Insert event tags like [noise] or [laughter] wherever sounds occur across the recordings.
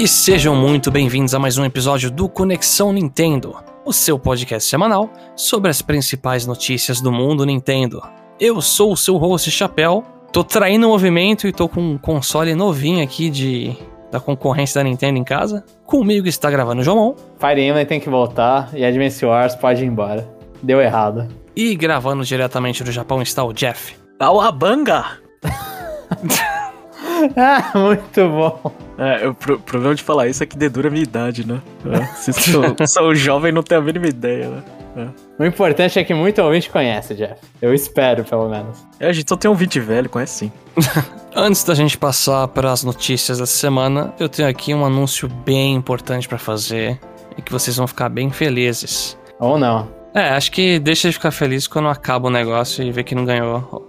E sejam muito bem-vindos a mais um episódio do Conexão Nintendo, o seu podcast semanal sobre as principais notícias do mundo Nintendo. Eu sou o seu host Chapéu, tô traindo o movimento e tô com um console novinho aqui de da concorrência da Nintendo em casa. Comigo está gravando o João. Fire Emblem tem que voltar e Advance Wars pode ir embora. Deu errado. E gravando diretamente do Japão está o Jeff. Kawabanga! [laughs] [laughs] ah, muito bom. É, o pro problema de falar isso é que dedura a minha idade, né? É, se sou, [laughs] sou jovem, não tenho a mínima ideia, né? É. O importante é que muito ouvinte conhece, Jeff. Eu espero, pelo menos. É, a gente só tem um ouvinte velho, conhece sim. [laughs] Antes da gente passar para as notícias da semana, eu tenho aqui um anúncio bem importante para fazer e que vocês vão ficar bem felizes. Ou não. É, acho que deixa de ficar feliz quando acaba o negócio e vê que não ganhou.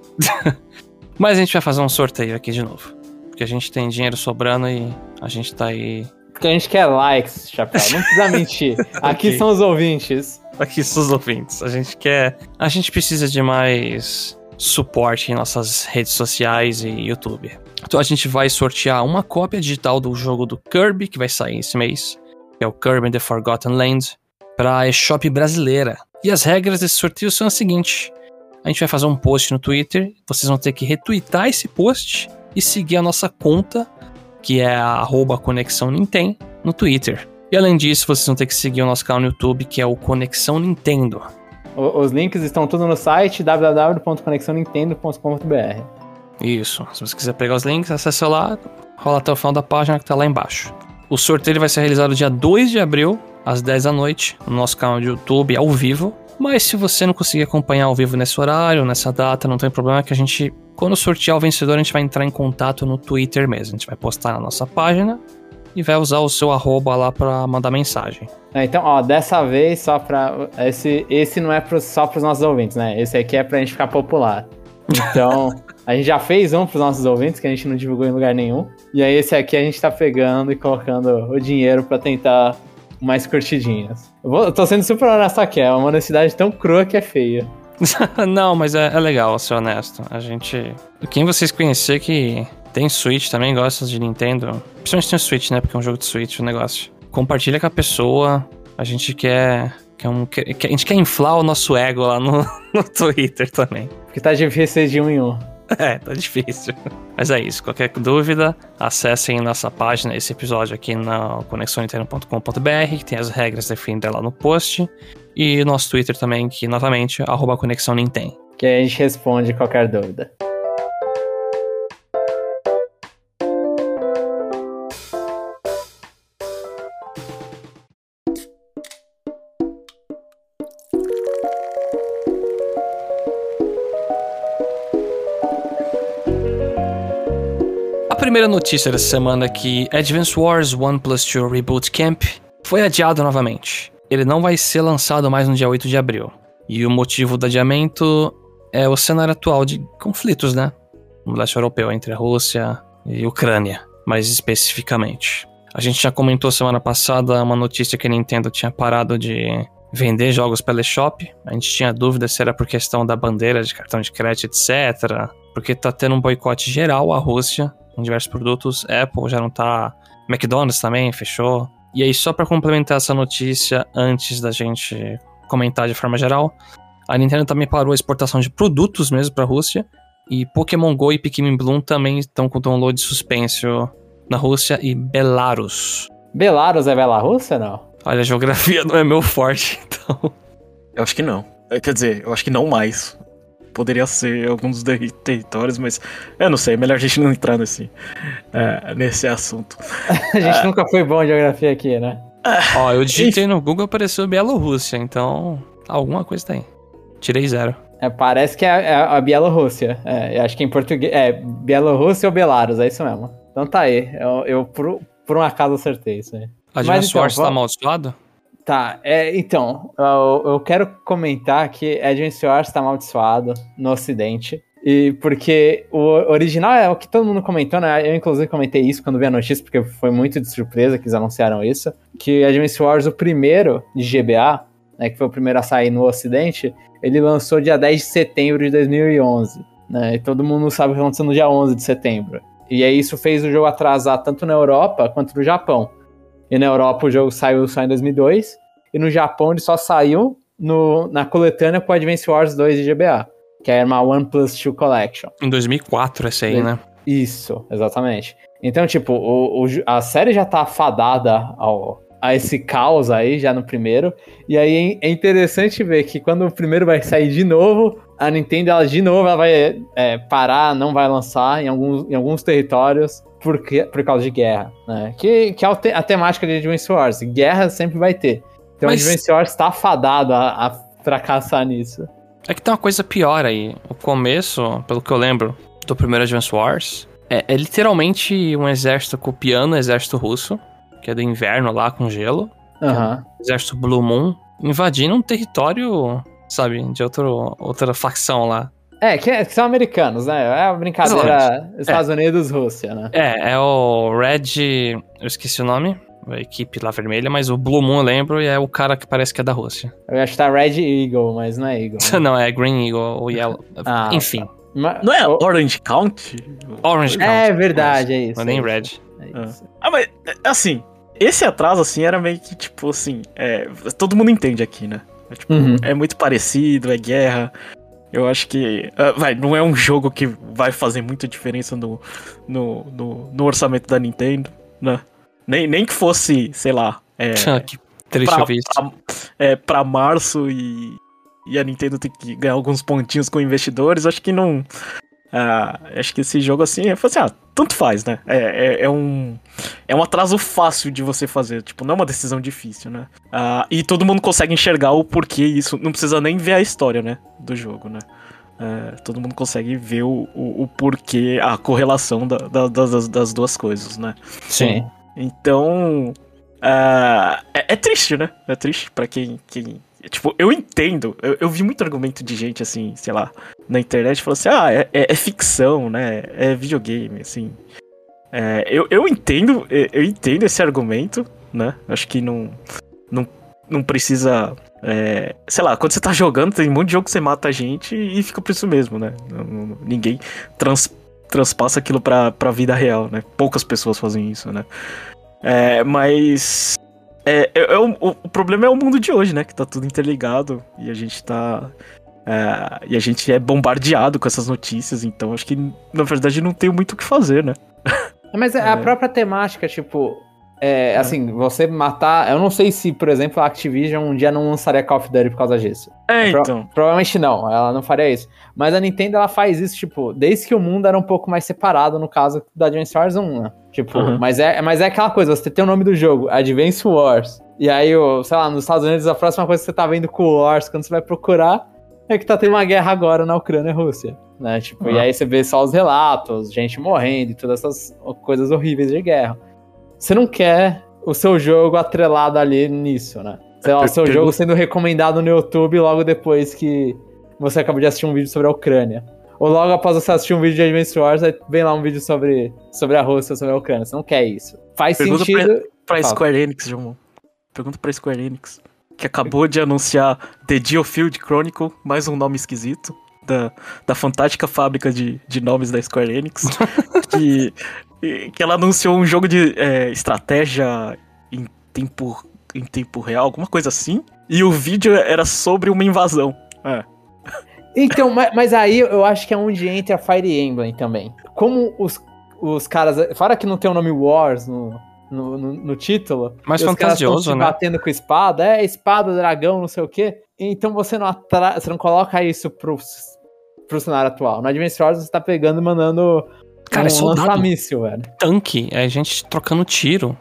Mas a gente vai fazer um sorteio aqui de novo. Porque a gente tem dinheiro sobrando e a gente tá aí. Porque a gente quer likes, Chapéu. Não precisa [laughs] mentir. Aqui okay. são os ouvintes. Aqui são os ouvintes. A gente quer. A gente precisa de mais suporte em nossas redes sociais e YouTube. Então a gente vai sortear uma cópia digital do jogo do Kirby, que vai sair esse mês, que é o Kirby The Forgotten Land, para a eShop brasileira. E as regras desse sorteio são as seguintes: a gente vai fazer um post no Twitter, vocês vão ter que retweetar esse post e seguir a nossa conta, que é a Conexão Nintendo, no Twitter. E além disso, vocês vão ter que seguir o nosso canal no YouTube, que é o Conexão Nintendo. Os links estão tudo no site www.conexãonintendo.com.br. Isso. Se você quiser pegar os links, acesse lá, rola até o final da página que está lá embaixo. O sorteio vai ser realizado dia 2 de abril, às 10 da noite, no nosso canal de YouTube, ao vivo. Mas se você não conseguir acompanhar ao vivo nesse horário, nessa data, não tem problema que a gente, quando sortear o vencedor, a gente vai entrar em contato no Twitter mesmo. A gente vai postar na nossa página e vai usar o seu arroba lá para mandar mensagem. É, então, ó, dessa vez só pra. Esse, esse não é pro, só pros nossos ouvintes, né? Esse aqui é pra gente ficar popular. Então, [laughs] a gente já fez um pros nossos ouvintes, que a gente não divulgou em lugar nenhum. E aí esse aqui a gente tá pegando e colocando o dinheiro para tentar mais curtidinhas. Eu, vou, eu tô sendo super honesto aqui, é uma honestidade tão crua que é feia. [laughs] não, mas é, é legal ser honesto. A gente. Quem vocês conhecer que tem Switch também, gosta de Nintendo. Principalmente tem Switch, né? Porque é um jogo de Switch o negócio. Compartilha com a pessoa. A gente quer. quer, um, quer a gente quer inflar o nosso ego lá no, [laughs] no Twitter também. Porque tá difícil de um em um. [laughs] É, tá difícil. Mas é isso. Qualquer dúvida, acessem nossa página, esse episódio aqui na conexãointerno.com.br, que tem as regras definidas lá no post. E nosso Twitter também, que novamente, arroba Conexão Nintendo. Que a gente responde qualquer dúvida. primeira notícia dessa semana é que Advance Wars 1 Plus 2 Reboot Camp foi adiado novamente. Ele não vai ser lançado mais no dia 8 de abril. E o motivo do adiamento é o cenário atual de conflitos, né? No leste europeu, entre a Rússia e a Ucrânia, mais especificamente. A gente já comentou semana passada uma notícia que a Nintendo tinha parado de vender jogos pela eShop. A gente tinha dúvida se era por questão da bandeira de cartão de crédito, etc. Porque tá tendo um boicote geral à Rússia em diversos produtos. Apple já não tá. McDonald's também fechou. E aí, só para complementar essa notícia, antes da gente comentar de forma geral, a Nintendo também parou a exportação de produtos mesmo para a Rússia. E Pokémon Go e Pikmin Bloom também estão com download suspenso na Rússia e Belarus. Belarus é Belarus ou não? Olha, a geografia [laughs] não é meu forte, então. Eu acho que não. Quer dizer, eu acho que não mais poderia ser alguns territórios, mas eu não sei, é melhor a gente não entrar nesse, é, nesse assunto. [laughs] a gente é. nunca foi bom em geografia aqui, né? Ó, eu digitei no Google apareceu Bielorrússia, então alguma coisa tem. Tirei zero. É, parece que é, é a Bielorrússia. É, eu acho que em português. É, Bielorrússia ou Belarus, é isso mesmo. Então tá aí. Eu, eu por, por um acaso acertei isso aí. A Mas, então, Wars tá amaldiçoado? Tá, é, então, eu, eu, quero comentar que Advance Wars está amaldiçoado no ocidente. E porque o original é o que todo mundo comentou, né? Eu, inclusive, comentei isso quando vi a notícia, porque foi muito de surpresa que eles anunciaram isso. Que Advance Wars, o primeiro de GBA, né, que foi o primeiro a sair no ocidente, ele lançou dia 10 de setembro de 2011. Né? E todo mundo sabe o que aconteceu no dia 11 de setembro. E aí isso fez o jogo atrasar tanto na Europa quanto no Japão. E na Europa o jogo saiu só em 2002. E no Japão ele só saiu no, na coletânea com Advance Wars 2 de GBA. Que era uma One Plus 2 Collection. Em 2004 essa aí, né? Isso, exatamente. Então, tipo, o, o, a série já tá fadada ao, a esse caos aí, já no primeiro. E aí é interessante ver que quando o primeiro vai sair de novo, a Nintendo, ela de novo, ela vai é, parar, não vai lançar em alguns, em alguns territórios por, por causa de guerra, né? Que, que é a temática de Advance Wars. Guerra sempre vai ter. Então Mas... Advance Wars tá fadado a, a fracassar nisso. É que tem uma coisa pior aí. O começo, pelo que eu lembro, do primeiro Advance Wars, é, é literalmente um exército copiando o exército russo que é do inverno lá com gelo. Uhum. É exército Blue Moon, invadindo um território, sabe, de outro, outra facção lá. É, que, é, que são americanos, né? É a brincadeira Estados é. Unidos, Rússia, né? É, é o Red. Eu esqueci o nome. A equipe lá vermelha, mas o Blue Moon eu lembro e é o cara que parece que é da Rússia. Eu acho que tá Red Eagle, mas não é Eagle. Né? [laughs] não, é Green Eagle ou Yellow. Ah, Enfim. Mas, não é Orange County? Orange County. É verdade, é isso. Mas nem é Red. É ah, mas assim, esse atraso, assim, era meio que, tipo, assim, é, todo mundo entende aqui, né? É, tipo, uhum. é muito parecido, é guerra. Eu acho que. Uh, vai, não é um jogo que vai fazer muita diferença no, no, no, no orçamento da Nintendo, né? Nem, nem que fosse, sei lá. É, que triste pra, pra, é, pra março e, e a Nintendo tem que ganhar alguns pontinhos com investidores, acho que não. Uh, acho que esse jogo assim, eu falei assim, ah, tanto faz, né? É, é, é, um, é um atraso fácil de você fazer, tipo, não é uma decisão difícil, né? Uh, e todo mundo consegue enxergar o porquê isso, não precisa nem ver a história, né? Do jogo, né? Uh, todo mundo consegue ver o, o, o porquê, a correlação da, da, das, das duas coisas, né? Sim. Então, Uh, é, é, triste, né? É triste para quem, quem. Tipo, eu entendo. Eu, eu, vi muito argumento de gente, assim, sei lá, na internet, falando assim: ah, é, é, é ficção, né? É videogame, assim. É, eu, eu entendo, eu entendo esse argumento, né? Acho que não. Não, não precisa. É, sei lá, quando você tá jogando, tem um monte de jogo que você mata a gente e fica por isso mesmo, né? Ninguém trans, transpassa aquilo pra, pra vida real, né? Poucas pessoas fazem isso, né? É, mas. É, é, é o, o, problema é o mundo de hoje, né? Que tá tudo interligado e a gente tá. É, e a gente é bombardeado com essas notícias, então acho que na verdade não tem muito o que fazer, né? Mas a é. própria temática, tipo, é, é, assim, você matar. Eu não sei se, por exemplo, a Activision um dia não lançaria Call of Duty por causa disso. É, então. provavelmente não, ela não faria isso. Mas a Nintendo, ela faz isso, tipo, desde que o mundo era um pouco mais separado, no caso da Advance Wars 1, né? Tipo, uhum. mas, é, mas é aquela coisa, você tem o nome do jogo, Advance Wars. E aí, sei lá, nos Estados Unidos, a próxima coisa que você tá vendo com o Wars, quando você vai procurar, é que tá tendo uma guerra agora na Ucrânia e Rússia. Né? Tipo, uhum. e aí você vê só os relatos, gente morrendo e todas essas coisas horríveis de guerra você não quer o seu jogo atrelado ali nisso, né? Sei lá, o seu jogo sendo recomendado no YouTube logo depois que você acabou de assistir um vídeo sobre a Ucrânia. Ou logo após você assistir um vídeo de Advance Wars, aí vem lá um vídeo sobre, sobre a Rússia, sobre a Ucrânia. Você não quer isso. Faz Pergunta sentido. Pra, pra Square Enix, João. Pergunta pra Square Enix. Que acabou de anunciar The Geofield Chronicle, mais um nome esquisito. Da, da fantástica fábrica de, de nomes da Square Enix. [laughs] que que ela anunciou um jogo de é, estratégia em tempo, em tempo real, alguma coisa assim. E o vídeo era sobre uma invasão. É. Então, mas, mas, aí eu acho que é onde entra a Fire Emblem também. Como os, os caras. Fora que não tem o nome Wars no, no, no, no título. Mais fantasioso, né? batendo com espada, é espada, dragão, não sei o quê. Então você não, atra... você não coloca isso pro, pro cenário atual. No Advance Wars você tá pegando e mandando Cara, um é soldado. Míssil, velho. Tanque, é gente trocando tiro.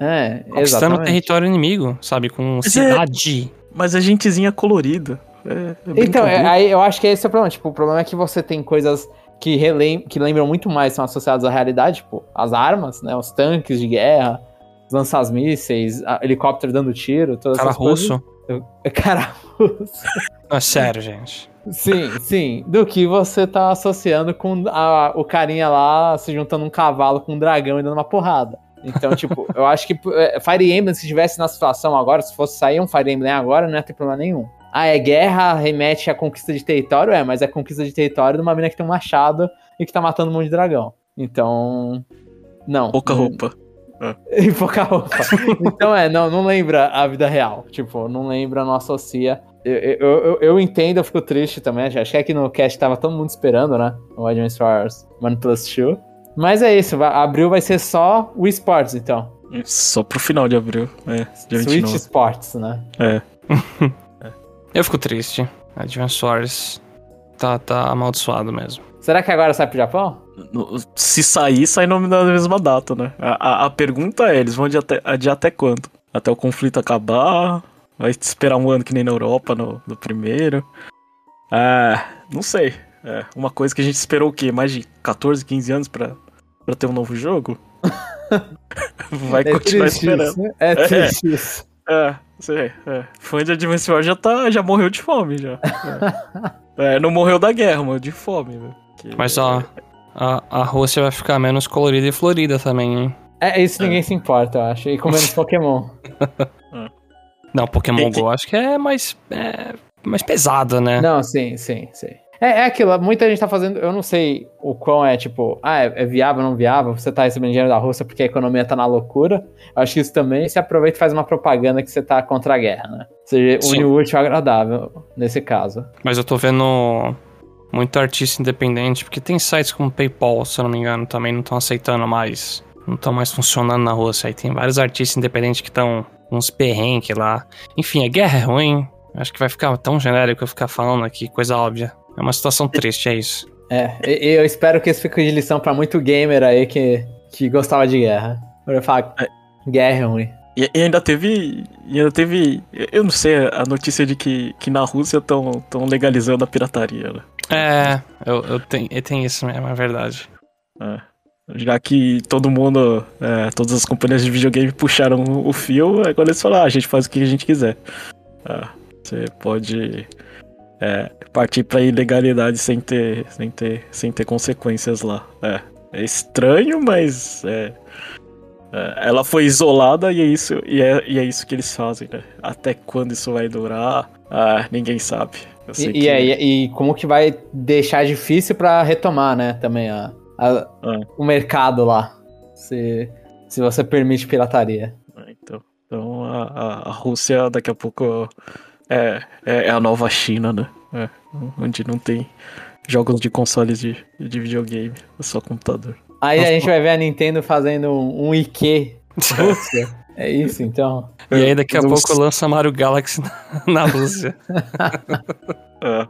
É, Conquistando o território inimigo, sabe? Com mas é- cidade. É, mas a gentezinha colorida. É, é então, é, aí eu acho que esse é o problema. Tipo, o problema é que você tem coisas que, relem que lembram muito mais, são associadas à realidade, tipo, as armas, né? Os tanques de guerra, os lanças-mísseis, helicóptero dando tiro, todas Cara essas russo. coisas. [laughs] Cara russo. Não, é sério, gente. Sim, sim. Do que você tá associando com a, o carinha lá se juntando um cavalo com um dragão e dando uma porrada. Então, [laughs] tipo, eu acho que é, Fire Emblem, se estivesse na situação agora, se fosse sair um Fire Emblem agora, não ia ter problema nenhum. Ah, é guerra, remete à conquista de território? É, mas é conquista de território de uma mina que tem um machado e que tá matando um monte de dragão. Então. Não. Pouca roupa. E pouca roupa. [laughs] então é, não, não lembra a vida real. Tipo, não lembra, não associa. Eu, eu, eu, eu entendo, eu fico triste também. Acho que aqui no cast tava todo mundo esperando, né? O Advance Wars 1 Plus 2. Mas é isso, vai- abril vai ser só o esportes, então. Só pro final de abril. É, Switch 29. Sports, né? [laughs] É. Eu fico triste. Advance Wars tá, tá amaldiçoado mesmo. Será que agora sai pro Japão? No- Se sair, sai no- na mesma data, né? A, a- a pergunta é, eles vão adiar até, adiar até quando? Até o conflito acabar? Vai esperar um ano que nem na Europa, no, no primeiro? Ah, não sei. É, uma coisa que a gente esperou o quê? Mais de 14, 15 anos pra, pra ter um novo jogo? [laughs] Vai continuar triste esperando. isso, né? É triste isso. É, sei, é. Fã de Advance Wars já, tá, já morreu de fome, já. É. [laughs] É, não morreu da guerra, morreu de fome, velho. Que- Mas ó, a, a Rússia vai ficar menos colorida e florida também, hein? É, isso ninguém se importa, eu acho. E com menos [laughs] Pokémon. [laughs] Não, Pokémon GO acho que é mais, é mais pesado, né? Não, sim, sim, sim. É, é aquilo, muita gente tá fazendo. Eu não sei o quão é tipo, ah, é, é viável ou não viável, você tá recebendo dinheiro da Rússia porque a economia tá na loucura. Eu acho que isso também se aproveita e faz uma propaganda que você tá contra a guerra, né? Ou seja, une o útil ao agradável nesse caso. Mas eu tô vendo muito artista independente, porque tem sites como PayPal, se eu não me engano, também não estão aceitando mais. Não estão mais funcionando na Rússia. Aí tem vários artistas independentes que estão uns perrenques lá. Enfim, a guerra é ruim. Acho que vai ficar tão genérico eu ficar falando aqui, coisa óbvia. É uma situação triste, é isso. É, e, e eu espero que isso fique de lição pra muito gamer aí que, que gostava de guerra. Eu falo, É. guerra é ruim. E, e ainda teve. E ainda teve. Eu não sei, a notícia de que, que na Rússia estão tão legalizando a pirataria, né? É, eu, eu tenho, eu tenho isso mesmo, é verdade. É. Já que todo mundo, é, todas as companhias de videogame puxaram o fio, agora eles falam, ah, a gente faz o que a gente quiser. Ah, você pode é, partir pra ilegalidade sem ter, sem ter, sem ter consequências lá. É, é estranho, mas é, é, ela foi isolada e é isso, e é, e é isso que eles fazem, né? Até quando isso vai durar, ah, ninguém sabe. E, que- e, e como que vai deixar difícil pra retomar, né? Também a, a- Ah. o mercado lá. Se, se você permite pirataria. É, Então, então a, a- a Rússia daqui a pouco é, é, é a nova China, né? É, onde não tem jogos de consoles de, de videogame, é só computador. Aí a gente vai ver a Nintendo fazendo um, um IQ Rússia. [laughs] É isso, então. E aí daqui a Não pouco s- lança Mario Galaxy na, [laughs] na Rússia. [laughs] É.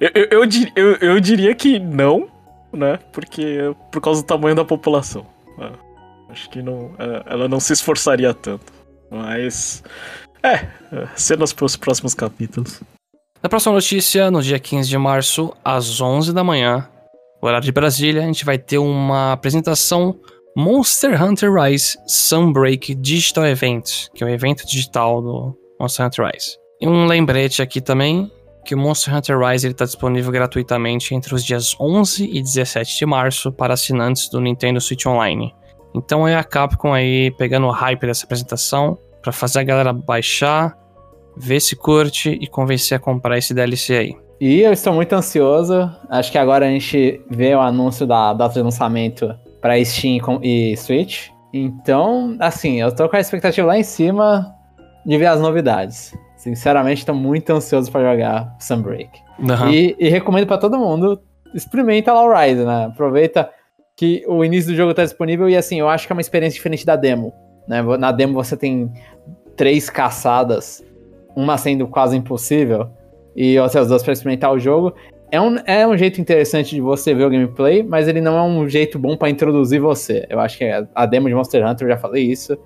Eu, eu, eu, di- eu, eu diria que não, né? Porque por causa do tamanho da população. É, acho que não, é, ela não se esforçaria tanto. Mas. É, é cenas para os próximos capítulos. Na próxima notícia, no dia 15 de março, às 11 da manhã, horário de Brasília, a gente vai ter uma apresentação Monster Hunter Rise Sunbreak Digital Event, que é o evento digital do Monster Hunter Rise. E um lembrete aqui também, que o Monster Hunter Rise está disponível gratuitamente entre os dias 11 e 17 de março para assinantes do Nintendo Switch Online. Então é a Capcom aí pegando o hype dessa apresentação para fazer a galera baixar, ver se curte e convencer a comprar esse DLC aí. E eu estou muito ansioso. Acho que agora a gente vê o anúncio da data de lançamento para Steam e Switch. Então, assim, eu tô com a expectativa lá em cima de ver as novidades. Sinceramente, tô muito ansioso para jogar Sunbreak. Aham. E, e recomendo para todo mundo, experimenta lá o Rise, né? Aproveita que o início do jogo tá disponível e assim, eu acho que é uma experiência diferente da demo. Né? Na demo você tem três caçadas, uma sendo quase impossível, e outras duas para experimentar o jogo. É um, é um jeito interessante de você ver o gameplay, mas ele não é um jeito bom para introduzir você. Eu acho que a- demo de Monster Hunter, eu já falei isso,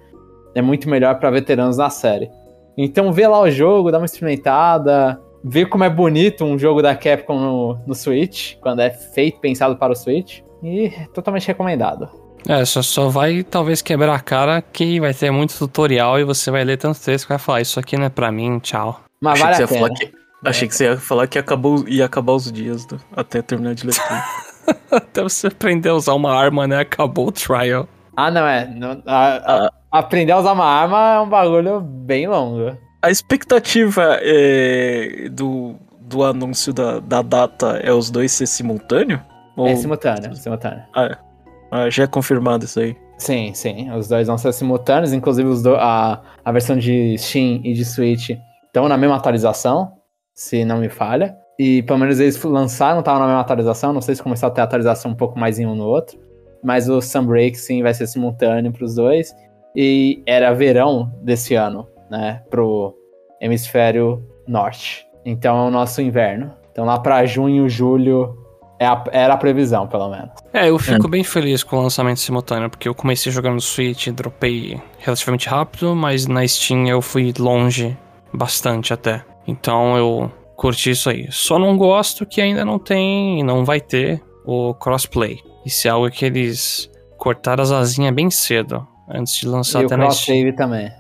é muito melhor para veteranos na série. Então vê lá o jogo, dá uma experimentada, vê como é bonito um jogo da Capcom no, no Switch, quando é feito, pensado para o Switch, e é totalmente recomendado. É, só, só vai talvez quebrar a cara que vai ter muito tutorial e você vai ler tanto texto que vai falar, isso aqui não é pra mim, tchau. Mas vale a ia falar pena. que, achei que você ia falar que acabou, ia acabar os dias do- até terminar de ler tudo. [laughs] Até você aprender a usar uma arma, né? Acabou o trial. Ah, não, é. não- a- a- aprender a usar uma arma é um bagulho bem longo. A expectativa é, do, do anúncio da, da data é os dois ser simultâneo? Ou- É simultâneo, simultâneo. Ah, já é confirmado isso aí. Sim, sim. Os dois vão ser simultâneos, inclusive os do, a, a versão de Steam e de Switch estão na mesma atualização, se não me falha. E pelo menos eles lançaram, estavam na mesma atualização. Não sei se começou a ter atualização um pouco mais em um no outro. Mas o Sunbreak sim vai ser simultâneo para os dois. E era verão desse ano, né? Pro hemisfério norte. Então é o nosso inverno. Então lá para junho, julho, é a, era a previsão, pelo menos. É, eu fico é. bem feliz com o lançamento simultâneo, porque eu comecei jogando no Switch, dropei relativamente rápido, mas na Steam eu fui longe bastante até. Então eu curti isso aí. Só não gosto que ainda não tem e não vai ter o crossplay. Isso é algo que eles cortaram as asinhas bem cedo, antes de lançar e até o na Steam. cross-save também.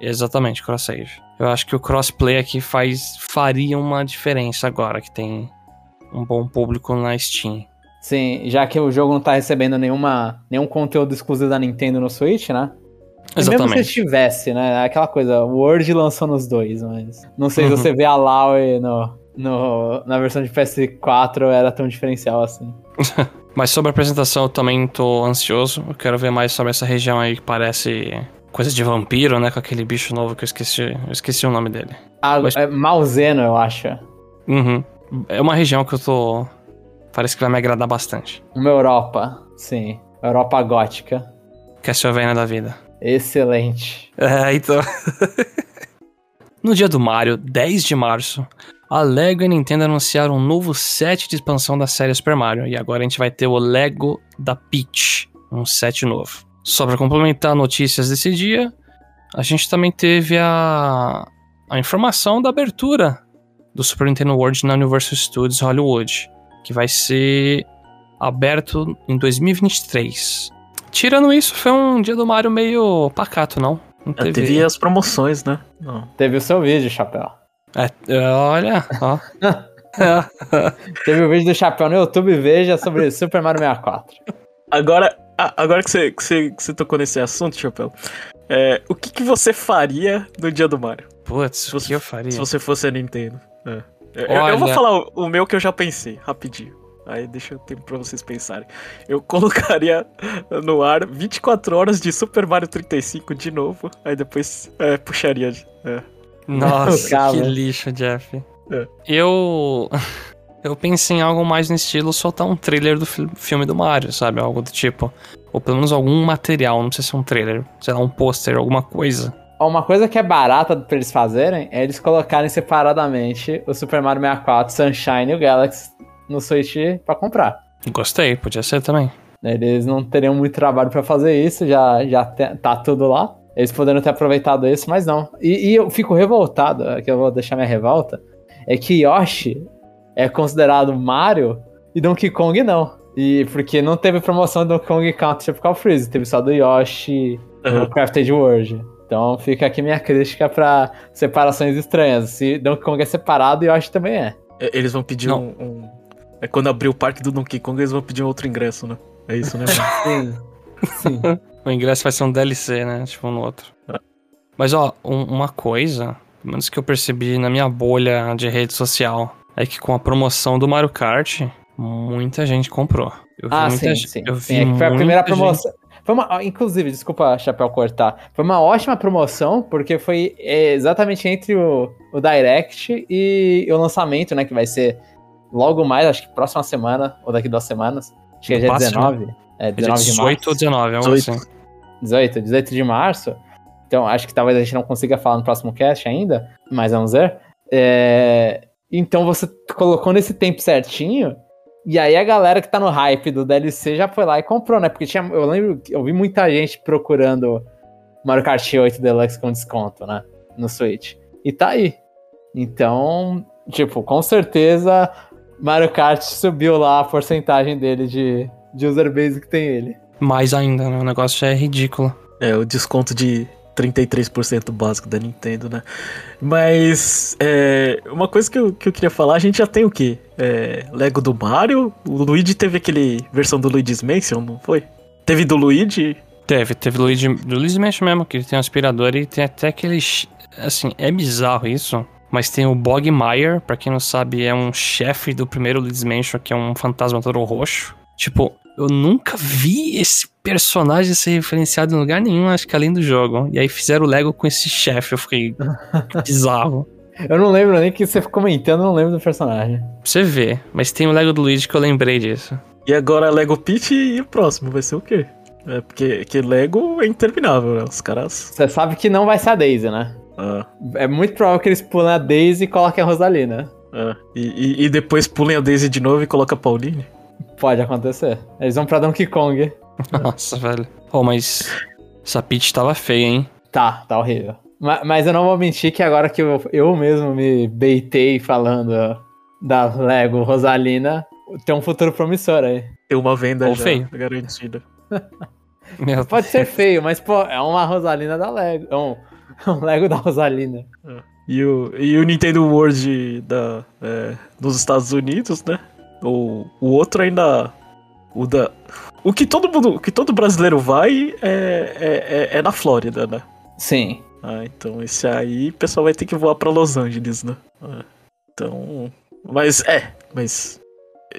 Exatamente, cross-save. Eu acho que o crossplay aqui faz faria uma diferença agora que tem um bom público na Steam. Sim, já que o jogo não tá recebendo nenhuma, nenhum conteúdo exclusivo da Nintendo no Switch, né? Exatamente. Mesmo se tivesse, né? Aquela coisa, o Word lançou nos dois, mas não sei uhum. se você vê a Laue no, no, na versão de PS4 era tão diferencial assim. [laughs] mas sobre a apresentação eu também tô ansioso. Eu quero ver mais sobre essa região aí que parece coisa de vampiro, né? Com aquele bicho novo que eu esqueci. Eu esqueci o nome dele. Ah, mas... é Malzeno, eu acho. Uhum. É uma região que eu tô. Parece que vai me agradar bastante. Uma Europa, sim. Europa gótica. Castlevania da vida. Excelente. É, então. [laughs] no dia do Mario, 10 de março, a Lego e a Nintendo anunciaram um novo set de expansão da série Super Mario. E agora a gente vai ter o Lego da Peach, um set novo. Só para complementar notícias desse dia, a gente também teve a, a informação da abertura do Super Nintendo World na Universal Studios Hollywood, que vai ser aberto em 2023. Tirando isso, foi um dia do Mario meio pacato, não? não teve... teve as promoções, né? Não. Teve o seu vídeo, Chapéu. É, olha, ó. [laughs] [laughs] teve o vídeo do Chapéu no YouTube, veja sobre Super Mario 64. Agora, agora que você, que você, que você tocou nesse assunto, Chapéu, é, o que, que você faria no dia do Mario? Putz, o que eu faria? Se você fosse a Nintendo. É. Eu, eu, vou falar o, o, meu que eu já pensei, rapidinho. Aí deixa o tempo pra vocês pensarem. Eu [laughs] colocaria no ar 24 horas de Super Mario 35 de novo. Aí depois é, puxaria. É. Nossa, que lixo, Jeff. É. Eu. [laughs] Eu pensei em algo mais no estilo soltar um trailer do filme do Mario, sabe? Algo do tipo. Ou pelo menos algum material, não precisa ser um trailer. Sei lá, um pôster, alguma coisa. Uma coisa que é barata pra eles fazerem é eles colocarem separadamente o Super Mario 64, Sunshine e o Galaxy no Switch pra comprar. Gostei, podia ser também. Eles não teriam muito trabalho para fazer isso, já, já tá tudo lá. Eles poderiam ter aproveitado isso, mas não. E, e, eu fico revoltado, é que eu vou deixar minha revolta, é que Yoshi é considerado Mario e Donkey Kong não. E porque não teve promoção do Donkey Kong Country Tropical Freeze, teve só do Yoshi uhum. no Crafted World. Então fica aqui minha crítica para separações estranhas. Se Donkey Kong é separado, que também é. eles vão pedir um, um, É quando abrir o parque do Donkey Kong, eles vão pedir um outro ingresso, né? É isso, né? [laughs] Sim. Sim. [laughs] o ingresso vai ser um DLC, né? Tipo um no outro. É. Mas ó, um, uma coisa, pelo menos que eu percebi na minha bolha de rede social, é que com a promoção do Mario Kart, muita gente comprou. Eu vi ah, muita sim, sim. Eu vi sim, é foi a primeira promoção. Gente... Foi uma, inclusive, desculpa, Chapéu, cortar. Foi uma ótima promoção, porque foi é, exatamente entre o, o Direct e o lançamento, né? Que vai ser logo mais, acho que próxima semana, ou daqui duas semanas. Acho que é dia 19. É, 19 é 18 ou 19, é 18. Assim. 18, 18 de março. Então, acho que talvez a gente não consiga falar no próximo cast ainda, mas vamos ver. É, então, você colocou nesse tempo certinho, e aí a galera que tá no hype do DLC já foi lá e comprou, né? Porque tinha, eu lembro, eu vi muita gente procurando Mario Kart 8 Deluxe com desconto, né? No Switch. E tá aí. Então, tipo, com certeza Mario Kart subiu lá a porcentagem dele de, de user base que tem ele. Mais ainda, né? O negócio já é ridículo. É, o desconto de 33% básico da Nintendo, né? Mas é, uma coisa que eu, que eu queria falar, a gente já tem o quê? É, Lego do Mario? O Luigi teve aquele versão do Luigi's Mansion, não foi? Teve do Luigi? Teve, teve Luigi, do Luigi's Mansion mesmo, que ele tem um aspirador e tem até aquele... Assim, é bizarro isso, mas tem o Bogmire, pra quem não sabe, é um chefe do primeiro Luigi's Mansion, que é um fantasma todo roxo. Tipo, eu nunca vi esse personagem ser referenciado em lugar nenhum, acho que além do jogo. E aí fizeram o Lego com esse chefe, eu fiquei [laughs] bizarro. Eu não lembro nem que você comentando, eu não lembro do personagem. Você vê, mas tem o Lego do Luigi que eu lembrei disso. E agora Lego Peach e o próximo vai ser o quê? É porque que Lego é interminável, né? Os caras. Você sabe que não vai ser a Daisy, né? Ah, É muito provável que eles pulem a Daisy e coloquem a Rosalina. ah. E, e, e depois pulem a Daisy de novo e colocam a Pauline? Pode acontecer. Eles vão pra Donkey Kong. Nossa, velho. Pô, mas essa Peach tava feia, hein? Tá, tá horrível. Ma- Mas eu não vou mentir que agora que eu, eu mesmo me beitei falando da Lego Rosalina, tem um futuro promissor aí. Tem uma venda Ou já feio. garantida. [laughs] Meu Pode ser feio, mas pô, é uma Rosalina da Lego. É um, [laughs] é um Lego da Rosalina. E o, e o Nintendo World da, é, dos Estados Unidos, né? O, o outro ainda. O da. O que todo mundo. O que todo brasileiro vai é, é, é, é na Flórida, né? Sim. Ah, então esse aí o pessoal vai ter que voar pra Los Angeles, né? Ah, então. Mas é, mas.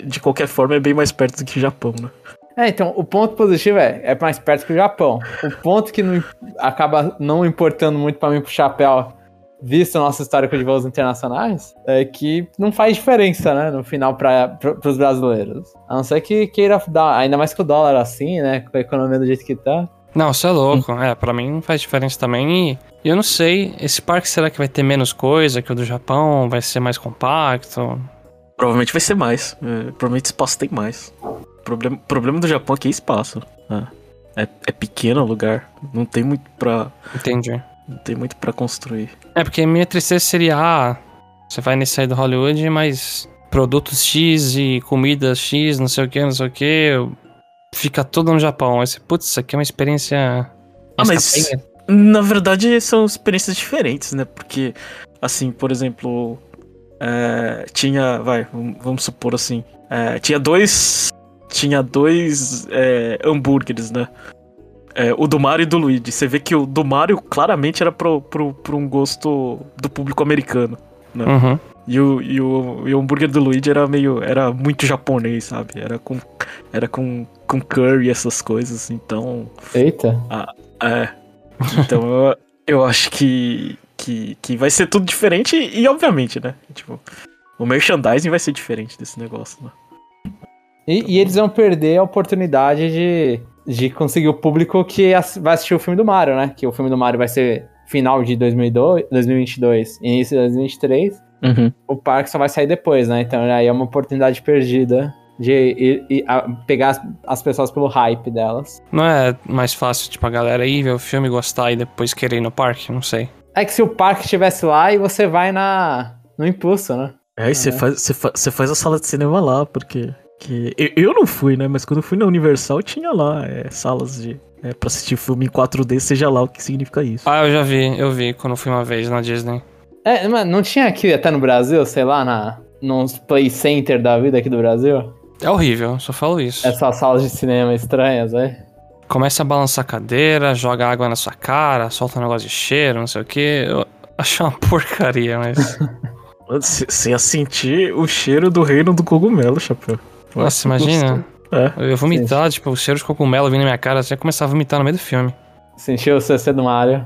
De qualquer forma é bem mais perto do que o Japão, né? É, então, o ponto positivo é, é mais perto que o Japão. O ponto que não, acaba não importando muito pra mim pro chapéu, visto o nosso histórico de voos internacionais, é que não faz diferença, né, no final pra, pros brasileiros. A não ser que queira dar, ainda mais com o dólar assim, né, com a economia do jeito que tá. Não, você é louco. É, pra mim não faz diferença também. E eu não sei, esse parque será que vai ter menos coisa que o do Japão? Vai ser mais compacto? Provavelmente vai ser mais. É, provavelmente espaço tem mais. O problema, problema do Japão aqui é espaço. né? É, é pequeno o lugar. Não tem muito pra. Entendi. Não tem muito para construir. É, porque minha tristeza seria, ah, você vai nesse aí do Hollywood, mas produtos X e comidas X, não sei o que, não sei o que, fica tudo no Japão. Aí você, putz, isso aqui é uma experiência... Ah, mas- capenga. Na verdade, são experiências diferentes, né? Porque, assim, por exemplo, é, tinha. Vai, vamos vamos supor assim. é, tinha dois. Tinha dois é, hambúrgueres, né? É, o do Mario e do Luigi. Você vê que o do Mario claramente era pro, pro, pro um gosto do público americano. Uhum. E o, e, o, e o hambúrguer do Luigi era meio. Era muito japonês, sabe? Era com. Era com, com curry e essas coisas. Então. Eita. É. Então eu, eu acho que, que, que vai ser tudo diferente e, obviamente, né? Tipo, o merchandising vai ser diferente desse negócio, né? E, e eles vão perder a oportunidade de, de conseguir o público que vai assistir o filme do Mario, né? Que o filme do Mario vai ser final de 2002, 2022, início de 2023. O parque só vai sair depois, né? Então aí é uma oportunidade perdida de ir- ir- a- pegar as, as pessoas pelo hype delas. Não é mais fácil, tipo, a galera ir ver o filme, gostar e depois querer ir no parque? Não sei. É que se o parque estivesse lá e você vai na no impulso, né? É, e você faz, você, fa- você faz a sala de cinema lá, porque. Que, eu, eu não fui, né? Mas quando eu fui na Universal tinha lá é, salas de. É, pra assistir filme em 4D, seja lá o que significa isso. Ah, eu já vi, eu vi quando fui uma vez na Disney. É, mas não tinha aqui até no Brasil, sei lá, na nos play center da vida aqui do Brasil? É horrível, só falo isso. Essas salas de cinema estranhas, né? Começa a balançar a cadeira, joga água na sua cara, solta um negócio de cheiro, não sei o que. Eu achei uma [laughs] porcaria, mas. [laughs] Você ia sentir o cheiro do reino do cogumelo, chapéu. Nossa, imagina. É. Eu ia vomitar, tipo, o cheiro de cogumelo vindo na minha cara, você ia começar a vomitar no meio do filme. Sentiu o CC do Mario.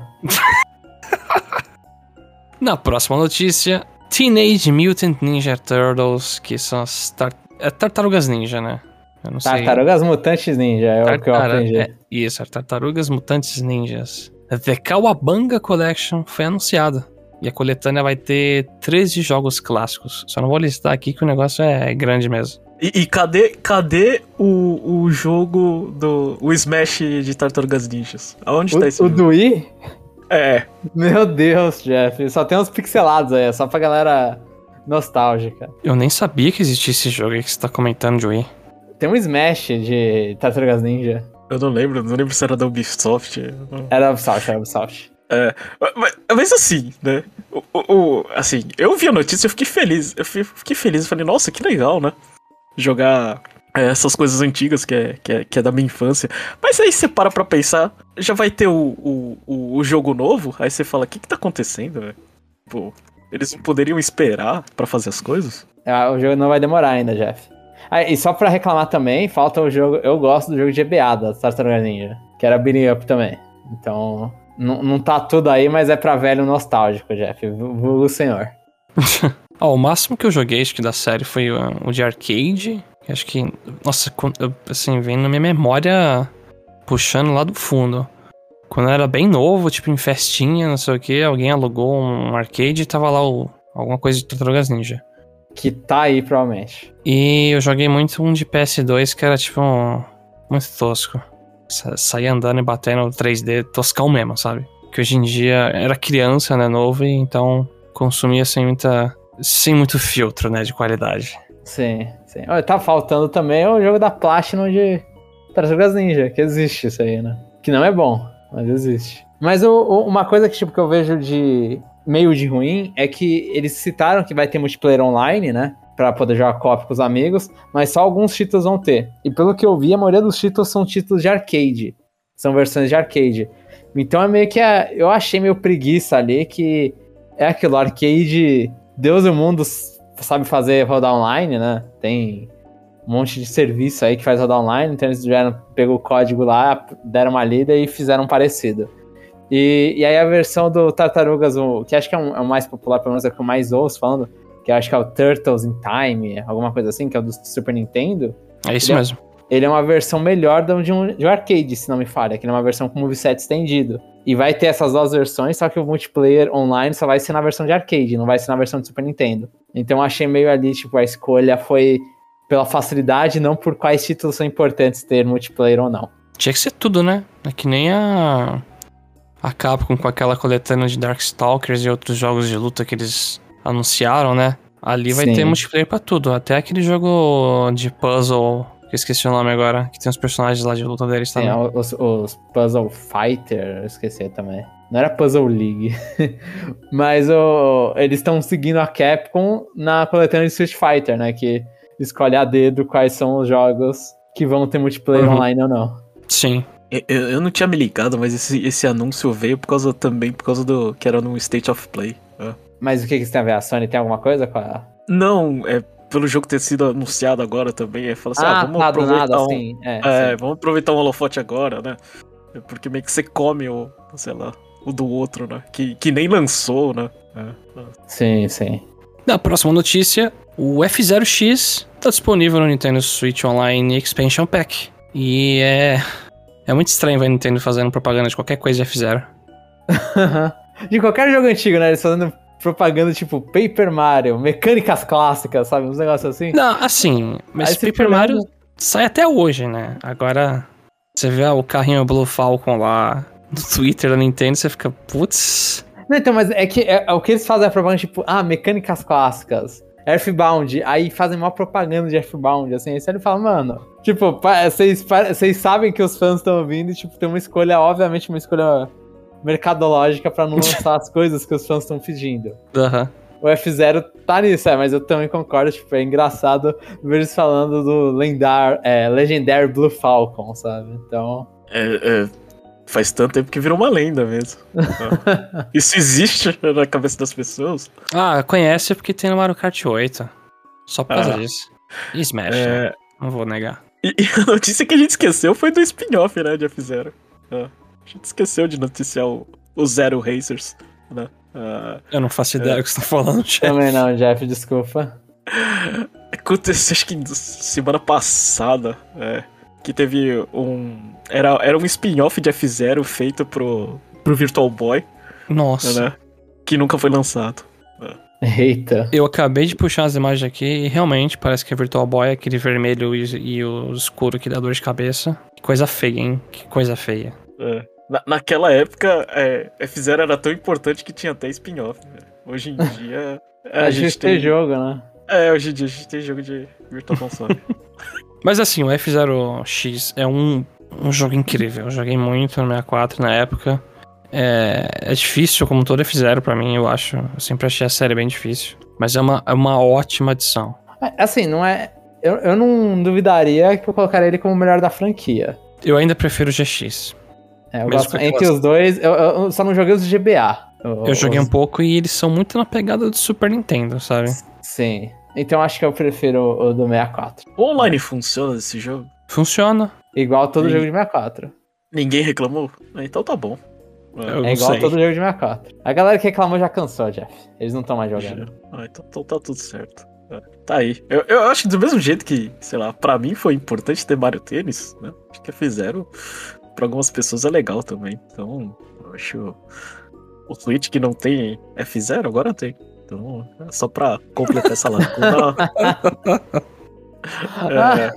Na próxima notícia, Teenage Mutant Ninja Turtles, que são as tar é tartarugas ninja, né? Eu não sei. Tartarugas Mutantes Ninja, é o que eu aprendi. é, isso, as tartarugas mutantes ninjas. The Kawabanga Collection foi anunciada. E a coletânea vai ter 13 jogos clássicos. Só não vou listar aqui que o negócio é grande mesmo. E, e cadê, cadê o, o jogo do. O Smash de Tartarugas Ninjas? Aonde tá esse O, o jogo? do Wii? É. Meu Deus, Jeff. Só tem uns pixelados aí, é só pra galera nostálgica. Eu nem sabia que existia esse jogo aí que você tá comentando, Joey. Tem um Smash de Tartarugas Ninja. Eu não lembro, não lembro se era da Ubisoft. Era Ubisoft, era Ubisoft. Mas, mas assim, né? O, o- o- assim, eu vi a notícia e fiquei feliz. Eu fi- fiquei feliz. Eu falei, nossa, que legal, né? Jogar é, essas coisas antigas que é, que, é, que é da minha infância. Mas aí você para pra pensar, já vai ter o, o, o, jogo novo, aí você fala, o que que tá acontecendo, velho? Pô, eles não poderiam esperar pra fazer as coisas? Ah, o jogo não vai demorar ainda, Jeff. Ah, e só pra reclamar também, falta o jogo. Eu gosto do jogo de GBA da Tartaruga Ninja, que era beating up também. Então, não, não tá tudo aí, mas é pra velho nostálgico, Jeff. Vulgo senhor. [laughs] Ó, o máximo que eu joguei, acho que da série, foi uh, o de arcade. Acho que, nossa, assim, vem na minha memória puxando lá do fundo. Quando eu era bem novo, tipo em festinha, não sei o que, alguém alugou um arcade e tava lá o, alguma coisa de Tartarugas Ninja. Que tá aí, provavelmente. E eu joguei muito um de PS2 que era tipo um, muito tosco. Sa- Saía andando e batendo 3D toscão mesmo, sabe? Que hoje em dia era criança, né, novo, e então consumia sem muita. Sem muito filtro, né, de qualidade. Sim, sim. Olha, tá faltando também o jogo da Platinum de Tartarugas Ninja, que existe isso aí, né? Que não é bom, mas existe. Mas o- o- uma coisa que, tipo, que eu vejo de meio de ruim é que eles citaram que vai ter multiplayer online, né? Pra poder jogar co-op com os amigos, mas só alguns títulos vão ter. E pelo que eu vi, a maioria dos títulos são títulos de arcade. São versões de arcade. Então é meio que. A, eu achei meio preguiça ali que é aquilo, arcade. Deus e o mundo sabe fazer rodar online, né? Tem um monte de serviço aí que faz rodar online, então eles vieram, pegou o código lá, deram uma lida e fizeram um parecido. E, e aí a versão do Tartarugas, que acho que é, um- é o mais popular, pelo menos é o que eu mais ouço falando, que acho que é o Turtles in Time, alguma coisa assim, que é o do Super Nintendo. É isso Ele é- mesmo. Ele é uma versão melhor do- de um, de um arcade, se não me falha, que ele é uma versão com moveset estendido. E vai ter essas duas versões, só que o multiplayer online só vai ser na versão de arcade, não vai ser na versão de Super Nintendo. Então eu achei meio ali, tipo, a escolha foi pela facilidade, não por quais títulos são importantes ter multiplayer ou não. Tinha que ser tudo, né? É que nem a. A Capcom com aquela coletânea de Darkstalkers e outros jogos de luta que eles anunciaram, né? Ali vai Sim. ter multiplayer pra tudo. Até aquele jogo de puzzle, eu esqueci o nome agora, que tem os personagens lá de luta deles Tem também. os, os Puzzle Fighter, eu esqueci também. Não era Puzzle League. [laughs] Mas o, eles estão seguindo a Capcom na coletânea de Street Fighter, né? Que escolhe a dedo quais são os jogos que vão ter multiplayer Uhum. online ou não. Sim. Eu, eu- eu não tinha me ligado, mas esse, esse anúncio veio por causa também por causa do que era no State of Play. é. Mas o que, que isso tem a ver? A Sony tem alguma coisa com a. Não, é pelo jogo ter sido anunciado agora também. É falar assim, ah, vamos tá, do aproveitar nada, um, assim. É, É, sim. vamos aproveitar um holofote agora, né? É Porque meio que você come o, sei lá, o do outro, né? Que, que nem lançou, né? É. sim, sim. Na próxima notícia, o F0X tá disponível no Nintendo Switch Online Expansion Pack. E é. É muito estranho ver a Nintendo fazendo propaganda de qualquer coisa de F0. [laughs] de qualquer jogo antigo, né? Eles fazendo propaganda tipo Paper Mario, mecânicas clássicas, sabe? Uns negócios assim. Não, assim, mas Aí Paper Mario olhando- sai até hoje, né? Agora, você vê o carrinho Blue Falcon lá no Twitter da Nintendo, você fica, putz. Não, então, mas é que é, é o que eles fazem é propaganda, tipo, ah, mecânicas clássicas, Earthbound, aí fazem uma propaganda de Earthbound, assim, aí você fala, mano, tipo, vocês sabem que os fãs estão ouvindo e, tipo, tem uma escolha, obviamente, uma escolha mercadológica pra não [laughs] lançar as coisas que os fãs estão pedindo. Aham. O F0 tá nisso, é, mas eu também concordo, tipo, é engraçado ver eles falando do lendar, é, Legendary Blue Falcon, sabe? Então, É, é, faz tanto tempo que virou uma lenda mesmo. [laughs] Isso existe na cabeça das pessoas. Ah, conhece porque tem no Mario Kart 8. Só por causa Ah. disso. E Smash, né? É, Não vou negar. e, [laughs] e a notícia que a gente esqueceu foi do spin-off, né, de F-Zero. É. A gente esqueceu de noticiar o, o Zero Racers, né? Ah, Eu não faço ideia do que você tá falando, chefe. [laughs] também não, Jeff, desculpa. Aconteceu, acho que semana passada, é, que teve um. Era, era um spin-off de F-Zero feito pro, pro Virtual Boy, Nossa. né? Que nunca foi lançado. Eita. Eu acabei de puxar as imagens aqui e realmente parece que é Virtual Boy, aquele vermelho e, e o escuro que dá dor de cabeça. Que coisa feia, hein? Que coisa feia. É. Na, naquela época, é, F-Zero era tão importante que tinha até spin-off. né? Hoje em dia. [laughs] é, A gente tem jogo, né? É, hoje em dia a gente tem jogo de Virtual Console. [laughs] Mas assim, o F0X é um, um jogo incrível. Eu joguei muito no 64 na época. É, é difícil, como todo F0 pra mim, eu acho. Eu sempre achei a série bem difícil. Mas é uma, é uma ótima adição. É, Assim, não é. Eu, eu não duvidaria que eu colocaria ele como o melhor da franquia. Eu ainda prefiro o GX. É, eu gosto, entre os dois, eu, eu só não joguei os GBA. Eu joguei um pouco e eles são muito na pegada do Super Nintendo, sabe? Sim. Então acho que eu prefiro o, o do 64. O online funciona desse jogo? Funciona. Igual todo Sim. jogo de 64. Ninguém reclamou? Ah, Então tá bom. Eu É não igual sei. todo jogo de 64. A galera que reclamou já cansou, Jeff. Eles não estão mais jogando. Ah, então, então tá tudo certo. É, Tá aí. Eu, eu acho que do mesmo jeito que, sei lá, pra mim foi importante ter Mario Tênis, né? Acho que fizeram. Pra algumas pessoas é legal também. Então, eu acho. O Switch que não tem F0, agora tem. Então, é só pra completar essa lacuna. [laughs] é,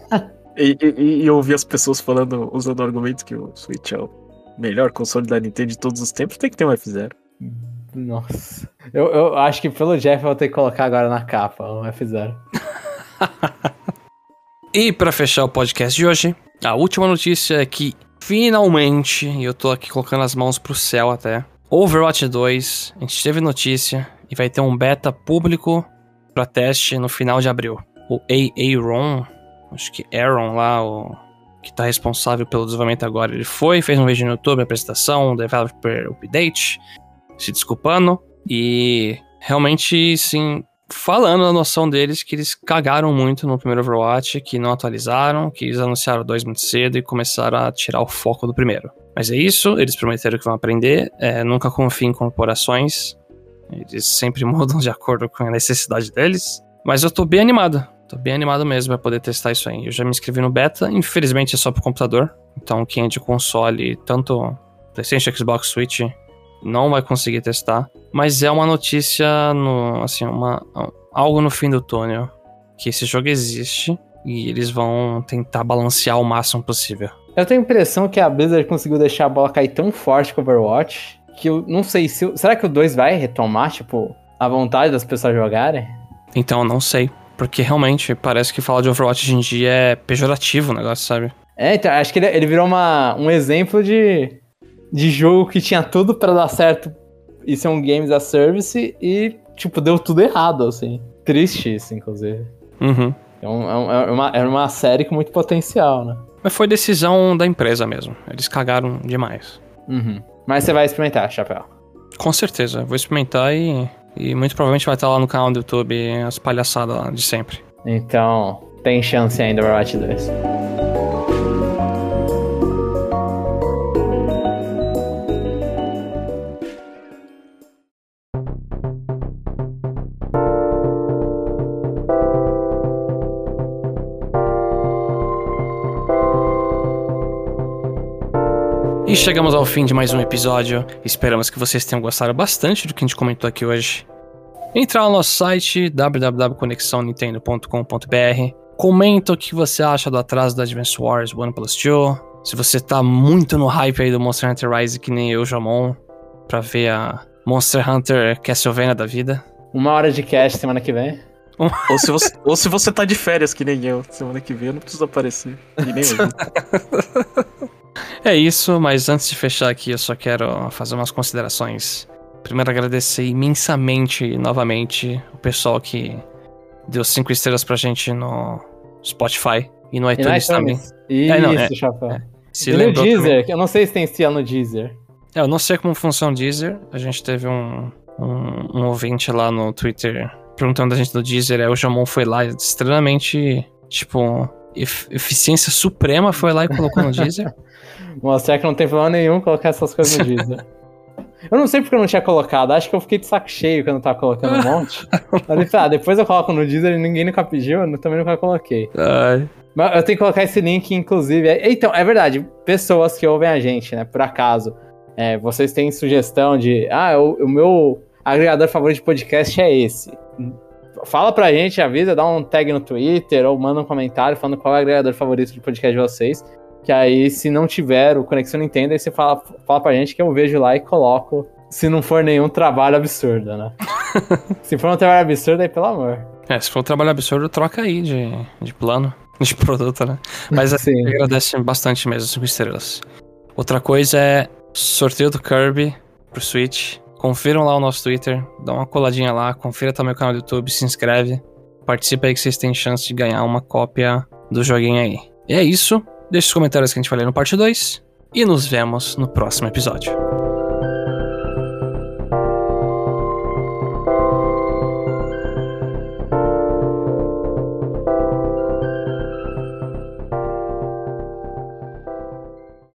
e, e, e eu ouvi as pessoas falando, usando o argumento que o Switch é o melhor console da Nintendo de todos os tempos, tem que ter um F0. Nossa. Eu, eu acho que pelo Jeff eu vou ter que colocar agora na capa o F0. [laughs] E pra fechar o podcast de hoje, a última notícia é que finalmente, e eu tô aqui colocando as mãos pro céu até, Overwatch 2, a gente teve notícia e vai ter um beta público pra teste no final de abril. O Aaron, acho que Aaron lá, o que tá responsável pelo desenvolvimento agora, ele foi, fez um vídeo no YouTube, apresentação, developer update, se desculpando e realmente, sim, falando a noção deles que eles cagaram muito no primeiro Overwatch, que não atualizaram, que eles anunciaram dois muito cedo e começaram a tirar o foco do primeiro. Mas é isso, eles prometeram que vão aprender, é, nunca confiem em corporações, eles sempre [laughs] mudam de acordo com a necessidade deles. Mas eu tô bem animado, tô bem animado mesmo pra poder testar isso aí. Eu já me inscrevi no beta, infelizmente é só pro computador, então quem é de console, tanto PlayStation, Xbox, Switch, não vai conseguir testar. Mas é uma notícia, no, assim, uma, algo no fim do túnel. Que esse jogo existe e eles vão tentar balancear o máximo possível. Eu tenho a impressão que a Blizzard conseguiu deixar a bola cair tão forte com o Overwatch que eu não sei se. Será que o 2 vai retomar, tipo, a vontade das pessoas jogarem? Então eu não sei. Porque realmente parece que falar de Overwatch hoje em dia é pejorativo o negócio, sabe? É, então, acho que ele, ele virou uma, um exemplo de, de jogo que tinha tudo pra dar certo e ser um games a service e, tipo, deu tudo errado, assim. Triste isso, inclusive. Uhum. É, um- é um- é uma, era uma série com muito potencial, né? Mas foi decisão da empresa mesmo. Eles cagaram demais. Uhum. Mas você vai experimentar, Chapéu. Com certeza. Vou experimentar e, e muito provavelmente vai estar lá no canal do YouTube as palhaçadas de sempre. Então, tem chance ainda Overwatch 2. E chegamos ao fim de mais um episódio. Esperamos que vocês tenham gostado bastante do que a gente comentou aqui hoje. Entra lá no nosso site www.conexãonintendo.com.br. Comenta o que você acha do atraso da Advance Wars One Plus 2. Se você tá muito no hype aí do Monster Hunter Rise, que nem eu, Jamon, pra ver a Monster Hunter Castlevania da vida. Uma hora de cast semana que vem. Ou se, você, ou se você tá de férias, que nem eu, semana que vem eu não preciso aparecer. E nem eu. [laughs] É isso, mas antes de fechar aqui, eu só quero fazer umas considerações. Primeiro, agradecer imensamente, novamente, o pessoal que deu cinco estrelas pra gente no Spotify e no E no iTunes também. iTunes. Isso, É, não, é- Chapéu. Se e no Deezer, também. que eu não sei se tem esse no Deezer. É, eu não sei como funciona o Deezer. A gente teve um, um, um ouvinte lá no Twitter perguntando da gente do Deezer. Aí o Jamon foi lá, extremamente, tipo, eficiência suprema, foi lá e colocou no Deezer. [laughs] Mostrar que não tem problema nenhum colocar essas coisas no Deezer. Eu não sei porque eu não tinha colocado, acho que eu fiquei de saco cheio quando eu tava colocando um monte. [laughs] Falei, ah, depois eu coloco no Deezer e ninguém nunca pediu, eu também nunca coloquei. Ai. Mas eu tenho que colocar esse link, inclusive. É- Então, é verdade, pessoas que ouvem a gente, né? Por acaso, é, vocês têm sugestão de, ah, o, o meu agregador favorito de podcast é esse. Fala pra gente, avisa, dá um tag no Twitter ou manda um comentário falando qual é o agregador favorito de podcast de vocês. Que aí, se não tiver o Conexão Nintendo, aí você fala, fala pra gente que eu vejo lá e coloco. Se não for nenhum trabalho absurdo, né? [laughs] se for um trabalho absurdo, aí pelo amor. É, se for um trabalho absurdo, troca aí de, de plano, [laughs] de produto, né? Mas assim, [laughs] Sim. agradece bastante mesmo, 5 estrelas. Outra coisa é sorteio do Kirby pro Switch. Confiram lá o nosso Twitter, dá uma coladinha lá, confira também o canal do YouTube, se inscreve. Participa aí que vocês têm chance de ganhar uma cópia do joguinho aí. E é isso. Deixe os comentários que a gente vai ler no parte 2. E nos vemos no próximo episódio.